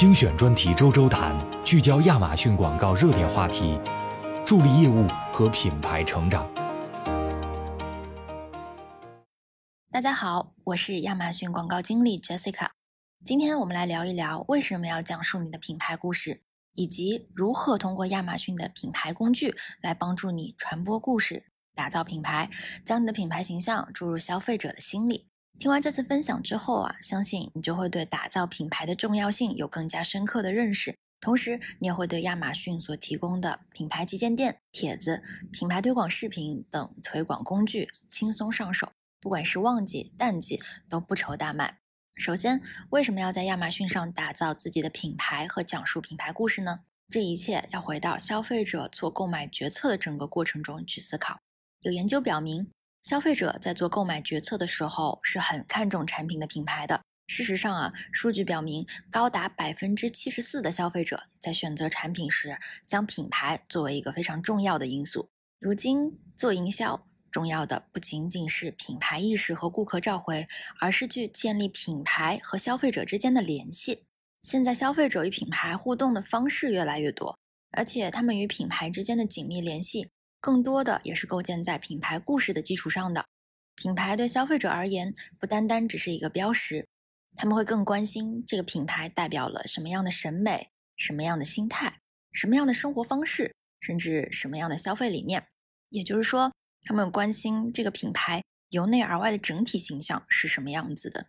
精选专题周周谈，聚焦亚马逊广告热点话题，助力业务和品牌成长。大家好，我是亚马逊广告经理 Jessica。今天我们来聊一聊为什么要讲述你的品牌故事，以及如何通过亚马逊的品牌工具来帮助你传播故事、打造品牌，将你的品牌形象注入消费者的心里。听完这次分享之后啊，相信你就会对打造品牌的重要性有更加深刻的认识。同时，你也会对亚马逊所提供的品牌旗舰店、帖子、品牌推广视频等推广工具轻松上手。不管是旺季、淡季，都不愁大卖。首先，为什么要在亚马逊上打造自己的品牌和讲述品牌故事呢？这一切要回到消费者做购买决策的整个过程中去思考。有研究表明。消费者在做购买决策的时候是很看重产品的品牌的。事实上啊，数据表明，高达百分之七十四的消费者在选择产品时，将品牌作为一个非常重要的因素。如今做营销，重要的不仅仅是品牌意识和顾客召回，而是去建立品牌和消费者之间的联系。现在，消费者与品牌互动的方式越来越多，而且他们与品牌之间的紧密联系。更多的也是构建在品牌故事的基础上的。品牌对消费者而言，不单单只是一个标识，他们会更关心这个品牌代表了什么样的审美、什么样的心态、什么样的生活方式，甚至什么样的消费理念。也就是说，他们关心这个品牌由内而外的整体形象是什么样子的。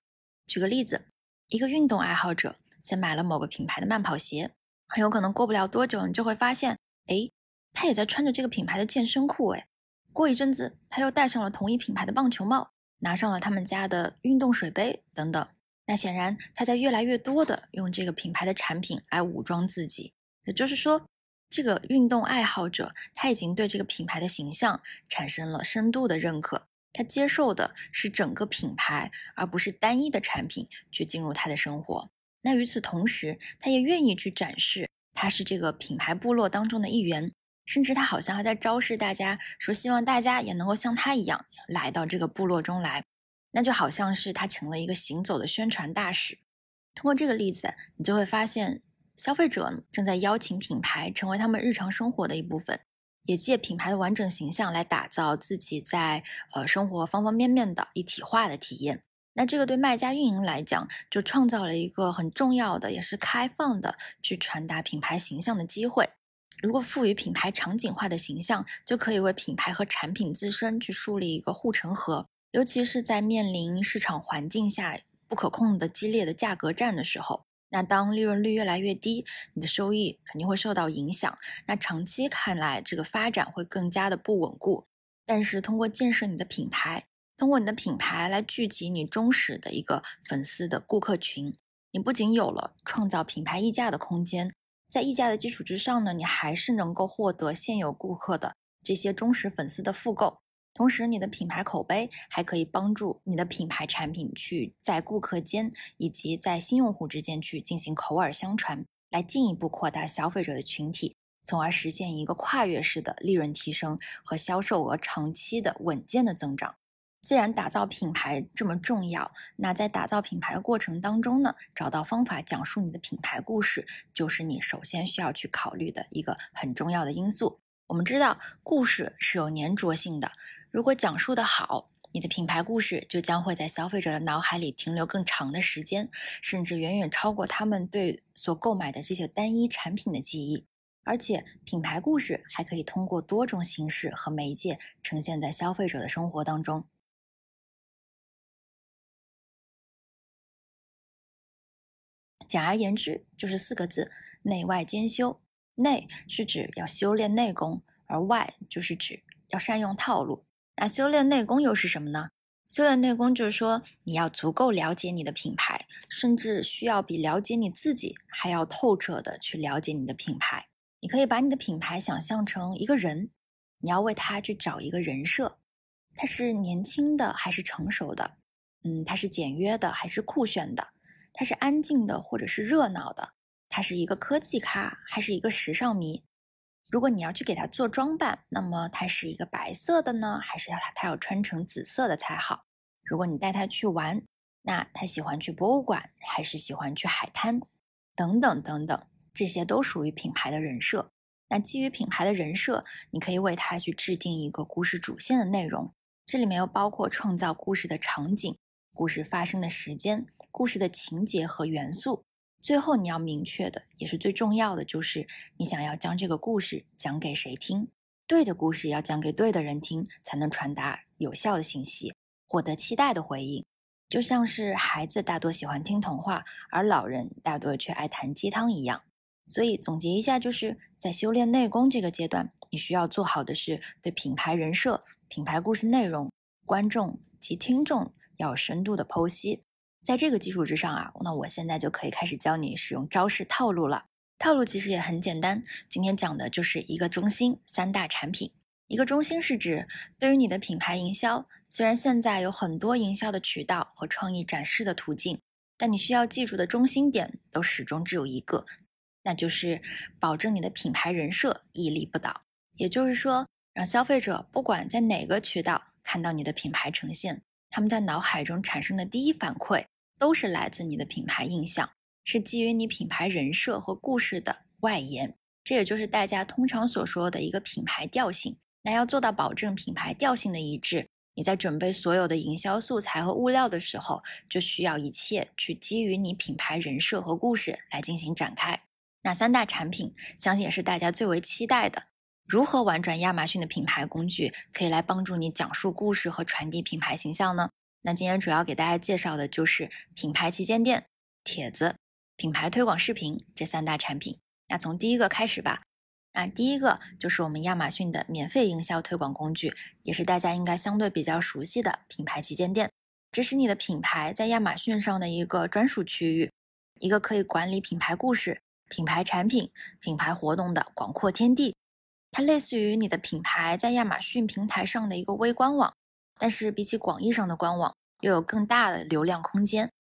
举个例子，一个运动爱好者先买了某个品牌的慢跑鞋，很有可能过不了多久，你就会发现，哎。他也在穿着这个品牌的健身裤，哎，过一阵子他又戴上了同一品牌的棒球帽，拿上了他们家的运动水杯等等。那显然他在越来越多的用这个品牌的产品来武装自己，也就是说，这个运动爱好者他已经对这个品牌的形象产生了深度的认可，他接受的是整个品牌，而不是单一的产品去进入他的生活。那与此同时，他也愿意去展示他是这个品牌部落当中的一员。甚至他好像还在昭示大家说，希望大家也能够像他一样来到这个部落中来，那就好像是他成了一个行走的宣传大使。通过这个例子，你就会发现，消费者正在邀请品牌成为他们日常生活的一部分，也借品牌的完整形象来打造自己在呃生活方方面面的一体化的体验。那这个对卖家运营来讲，就创造了一个很重要的，也是开放的去传达品牌形象的机会。如果赋予品牌场景化的形象，就可以为品牌和产品自身去树立一个护城河。尤其是在面临市场环境下不可控的激烈的价格战的时候，那当利润率越来越低，你的收益肯定会受到影响。那长期看来，这个发展会更加的不稳固。但是通过建设你的品牌，通过你的品牌来聚集你忠实的一个粉丝的顾客群，你不仅有了创造品牌溢价的空间。在溢价的基础之上呢，你还是能够获得现有顾客的这些忠实粉丝的复购，同时你的品牌口碑还可以帮助你的品牌产品去在顾客间以及在新用户之间去进行口耳相传，来进一步扩大消费者的群体，从而实现一个跨越式的利润提升和销售额长期的稳健的增长。既然打造品牌这么重要，那在打造品牌的过程当中呢，找到方法讲述你的品牌故事，就是你首先需要去考虑的一个很重要的因素。我们知道，故事是有粘着性的，如果讲述的好，你的品牌故事就将会在消费者的脑海里停留更长的时间，甚至远远超过他们对所购买的这些单一产品的记忆。而且，品牌故事还可以通过多种形式和媒介呈现在消费者的生活当中。简而言之，就是四个字：内外兼修。内是指要修炼内功，而外就是指要善用套路。那修炼内功又是什么呢？修炼内功就是说，你要足够了解你的品牌，甚至需要比了解你自己还要透彻的去了解你的品牌。你可以把你的品牌想象成一个人，你要为他去找一个人设，他是年轻的还是成熟的？嗯，他是简约的还是酷炫的？他是安静的，或者是热闹的？他是一个科技咖，还是一个时尚迷？如果你要去给他做装扮，那么他是一个白色的呢，还是要他他要穿成紫色的才好？如果你带他去玩，那他喜欢去博物馆，还是喜欢去海滩？等等等等，这些都属于品牌的人设。那基于品牌的人设，你可以为它去制定一个故事主线的内容，这里面又包括创造故事的场景、故事发生的时间、故事的情节和元素。最后你要明确的，也是最重要的，就是你想要将这个故事讲给谁听。对的故事要讲给对的人听，才能传达有效的信息，获得期待的回应。就像是孩子大多喜欢听童话，而老人大多却爱谈鸡汤一样。所以总结一下，就是在修炼内功这个阶段，你需要做好的是对品牌人设、品牌故事内容、观众及听众要深度的剖析。在这个基础之上啊，那我现在就可以开始教你使用招式套路了。套路其实也很简单，今天讲的就是一个中心三大产品。一个中心是指对于你的品牌营销，虽然现在有很多营销的渠道和创意展示的途径，但你需要记住的中心点都始终只有一个，那就是保证你的品牌人设屹立不倒。也就是说，让消费者不管在哪个渠道看到你的品牌呈现。他们在脑海中产生的第一反馈，都是来自你的品牌印象，是基于你品牌人设和故事的外延。这也就是大家通常所说的一个品牌调性。那要做到保证品牌调性的一致，你在准备所有的营销素材和物料的时候，就需要一切去基于你品牌人设和故事来进行展开。那三大产品，相信也是大家最为期待的。如何玩转亚马逊的品牌工具，可以来帮助你讲述故事和传递品牌形象呢？那今天主要给大家介绍的就是品牌旗舰店、帖子、品牌推广视频这三大产品。那从第一个开始吧。那第一个就是我们亚马逊的免费营销推广工具，也是大家应该相对比较熟悉的品牌旗舰店。这是你的品牌在亚马逊上的一个专属区域，一个可以管理品牌故事、品牌产品、品牌活动的广阔天地。它类似于你的品牌在亚马逊平台上的一个微官网，但是比起广义上的官网，又有更大的流量空间。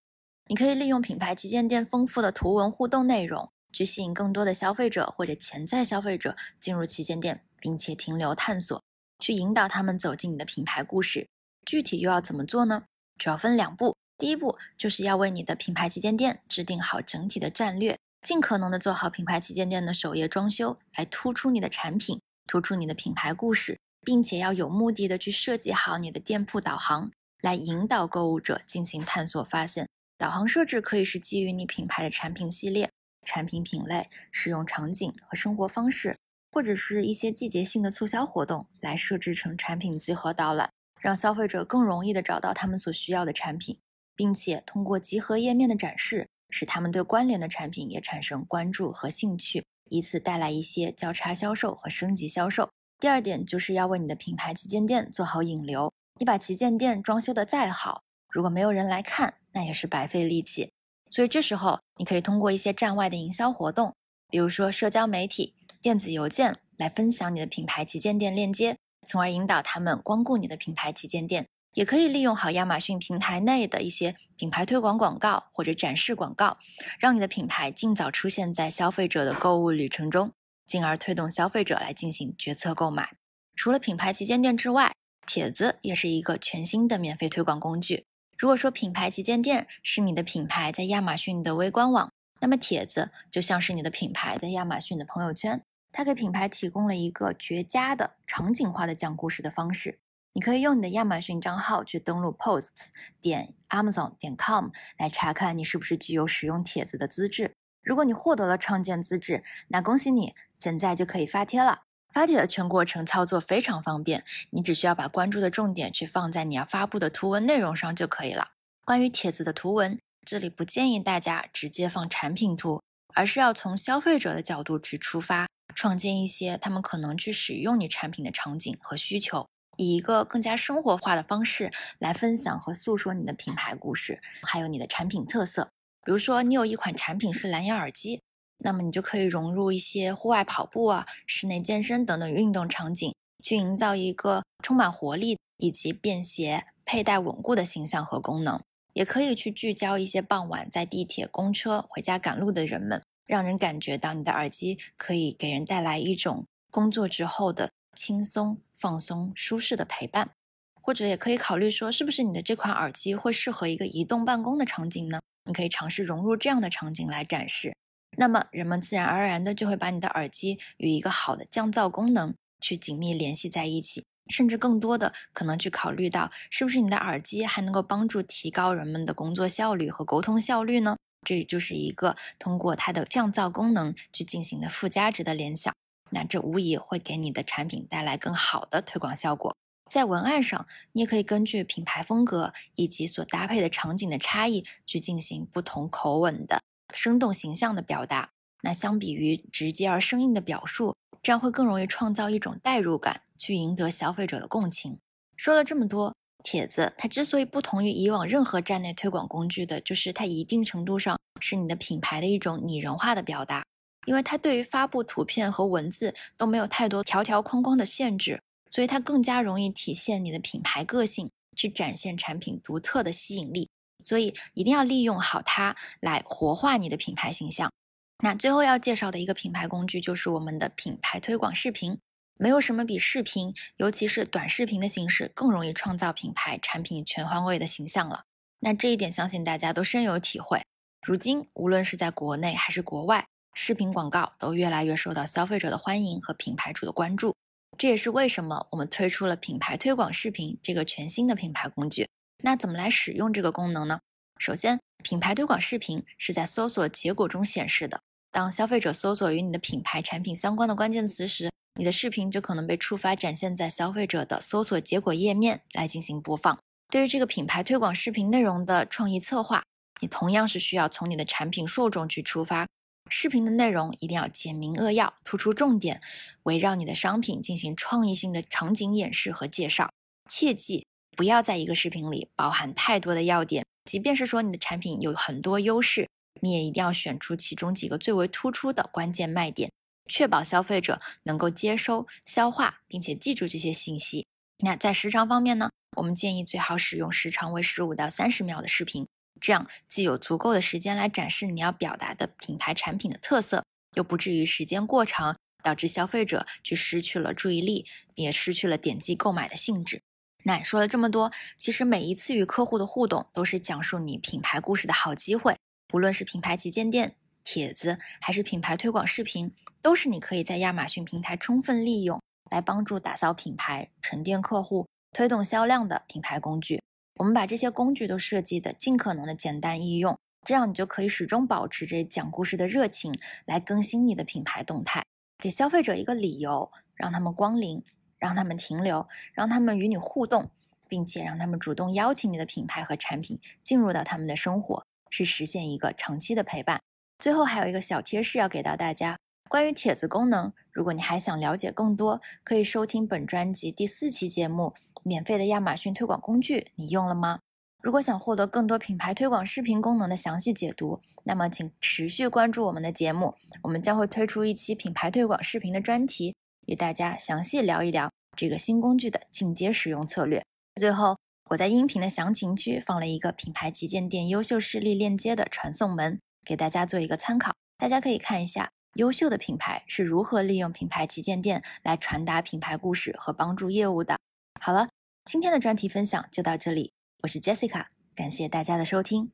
你可以利用品牌旗舰店丰富的图文互动内容，去吸引更多的消费者或者潜在消费者进入旗舰店，并且停留探索，去引导他们走进你的品牌故事。具体又要怎么做呢？主要分两步。第一步就是要为你的品牌旗舰店制定好整体的战略。尽可能的做好品牌旗舰店的首页装修，来突出你的产品，突出你的品牌故事，并且要有目的的去设计好你的店铺导航，来引导购物者进行探索发现。导航设置可以是基于你品牌的产品系列、产品品类、使用场景和生活方式，或者是一些季节性的促销活动来设置成产品集合导览，让消费者更容易的找到他们所需要的产品，并且通过集合页面的展示。使他们对关联的产品也产生关注和兴趣，以此带来一些交叉销售和升级销售。第二点就是要为你的品牌旗舰店做好引流。你把旗舰店装修的再好，如果没有人来看，那也是白费力气。所以这时候你可以通过一些站外的营销活动，比如说社交媒体、电子邮件，来分享你的品牌旗舰店链接，从而引导他们光顾你的品牌旗舰店。也可以利用好亚马逊平台内的一些品牌推广广告或者展示广告，让你的品牌尽早出现在消费者的购物旅程中，进而推动消费者来进行决策购买。除了品牌旗舰店之外，帖子也是一个全新的免费推广工具。如果说品牌旗舰店是你的品牌在亚马逊的微官网，那么帖子就像是你的品牌在亚马逊的朋友圈，它给品牌提供了一个绝佳的场景化的讲故事的方式。你可以用你的亚马逊账号去登录 Posts 点 Amazon 点 com 来查看你是不是具有使用帖子的资质。如果你获得了创建资质，那恭喜你，现在就可以发帖了。发帖的全过程操作非常方便，你只需要把关注的重点去放在你要发布的图文内容上就可以了。关于帖子的图文，这里不建议大家直接放产品图，而是要从消费者的角度去出发，创建一些他们可能去使用你产品的场景和需求。以一个更加生活化的方式来分享和诉说你的品牌故事，还有你的产品特色。比如说，你有一款产品是蓝牙耳机，那么你就可以融入一些户外跑步啊、室内健身等等运动场景，去营造一个充满活力以及便携、佩戴稳固的形象和功能。也可以去聚焦一些傍晚在地铁、公车回家赶路的人们，让人感觉到你的耳机可以给人带来一种工作之后的。轻松、放松、舒适的陪伴，或者也可以考虑说，是不是你的这款耳机会适合一个移动办公的场景呢？你可以尝试融入这样的场景来展示。那么人们自然而然的就会把你的耳机与一个好的降噪功能去紧密联系在一起，甚至更多的可能去考虑到是不是你的耳机还能够帮助提高人们的工作效率和沟通效率呢？这就是一个通过它的降噪功能去进行的附加值的联想。那这无疑会给你的产品带来更好的推广效果。在文案上，你也可以根据品牌风格以及所搭配的场景的差异，去进行不同口吻的生动形象的表达。那相比于直接而生硬的表述，这样会更容易创造一种代入感，去赢得消费者的共情。说了这么多，帖子它之所以不同于以往任何站内推广工具的，就是它一定程度上是你的品牌的一种拟人化的表达。因为它对于发布图片和文字都没有太多条条框框的限制，所以它更加容易体现你的品牌个性，去展现产品独特的吸引力。所以一定要利用好它来活化你的品牌形象。那最后要介绍的一个品牌工具就是我们的品牌推广视频。没有什么比视频，尤其是短视频的形式，更容易创造品牌产品全方位的形象了。那这一点相信大家都深有体会。如今无论是在国内还是国外。视频广告都越来越受到消费者的欢迎和品牌主的关注，这也是为什么我们推出了品牌推广视频这个全新的品牌工具。那怎么来使用这个功能呢？首先，品牌推广视频是在搜索结果中显示的。当消费者搜索与你的品牌产品相关的关键词时，你的视频就可能被触发展现在消费者的搜索结果页面来进行播放。对于这个品牌推广视频内容的创意策划，你同样是需要从你的产品受众去出发。视频的内容一定要简明扼要，突出重点，围绕你的商品进行创意性的场景演示和介绍。切记不要在一个视频里包含太多的要点，即便是说你的产品有很多优势，你也一定要选出其中几个最为突出的关键卖点，确保消费者能够接收、消化并且记住这些信息。那在时长方面呢？我们建议最好使用时长为十五到三十秒的视频。这样既有足够的时间来展示你要表达的品牌产品的特色，又不至于时间过长，导致消费者去失去了注意力，也失去了点击购买的兴致。那说了这么多，其实每一次与客户的互动都是讲述你品牌故事的好机会。无论是品牌旗舰店、帖子，还是品牌推广视频，都是你可以在亚马逊平台充分利用来帮助打造品牌、沉淀客户、推动销量的品牌工具。我们把这些工具都设计的尽可能的简单易用，这样你就可以始终保持着讲故事的热情，来更新你的品牌动态，给消费者一个理由，让他们光临，让他们停留，让他们与你互动，并且让他们主动邀请你的品牌和产品进入到他们的生活，是实现一个长期的陪伴。最后还有一个小贴士要给到大家，关于帖子功能，如果你还想了解更多，可以收听本专辑第四期节目。免费的亚马逊推广工具，你用了吗？如果想获得更多品牌推广视频功能的详细解读，那么请持续关注我们的节目，我们将会推出一期品牌推广视频的专题，与大家详细聊一聊这个新工具的进阶使用策略。最后，我在音频的详情区放了一个品牌旗舰店优秀事例链接的传送门，给大家做一个参考。大家可以看一下优秀的品牌是如何利用品牌旗舰店来传达品牌故事和帮助业务的。好了，今天的专题分享就到这里。我是 Jessica，感谢大家的收听。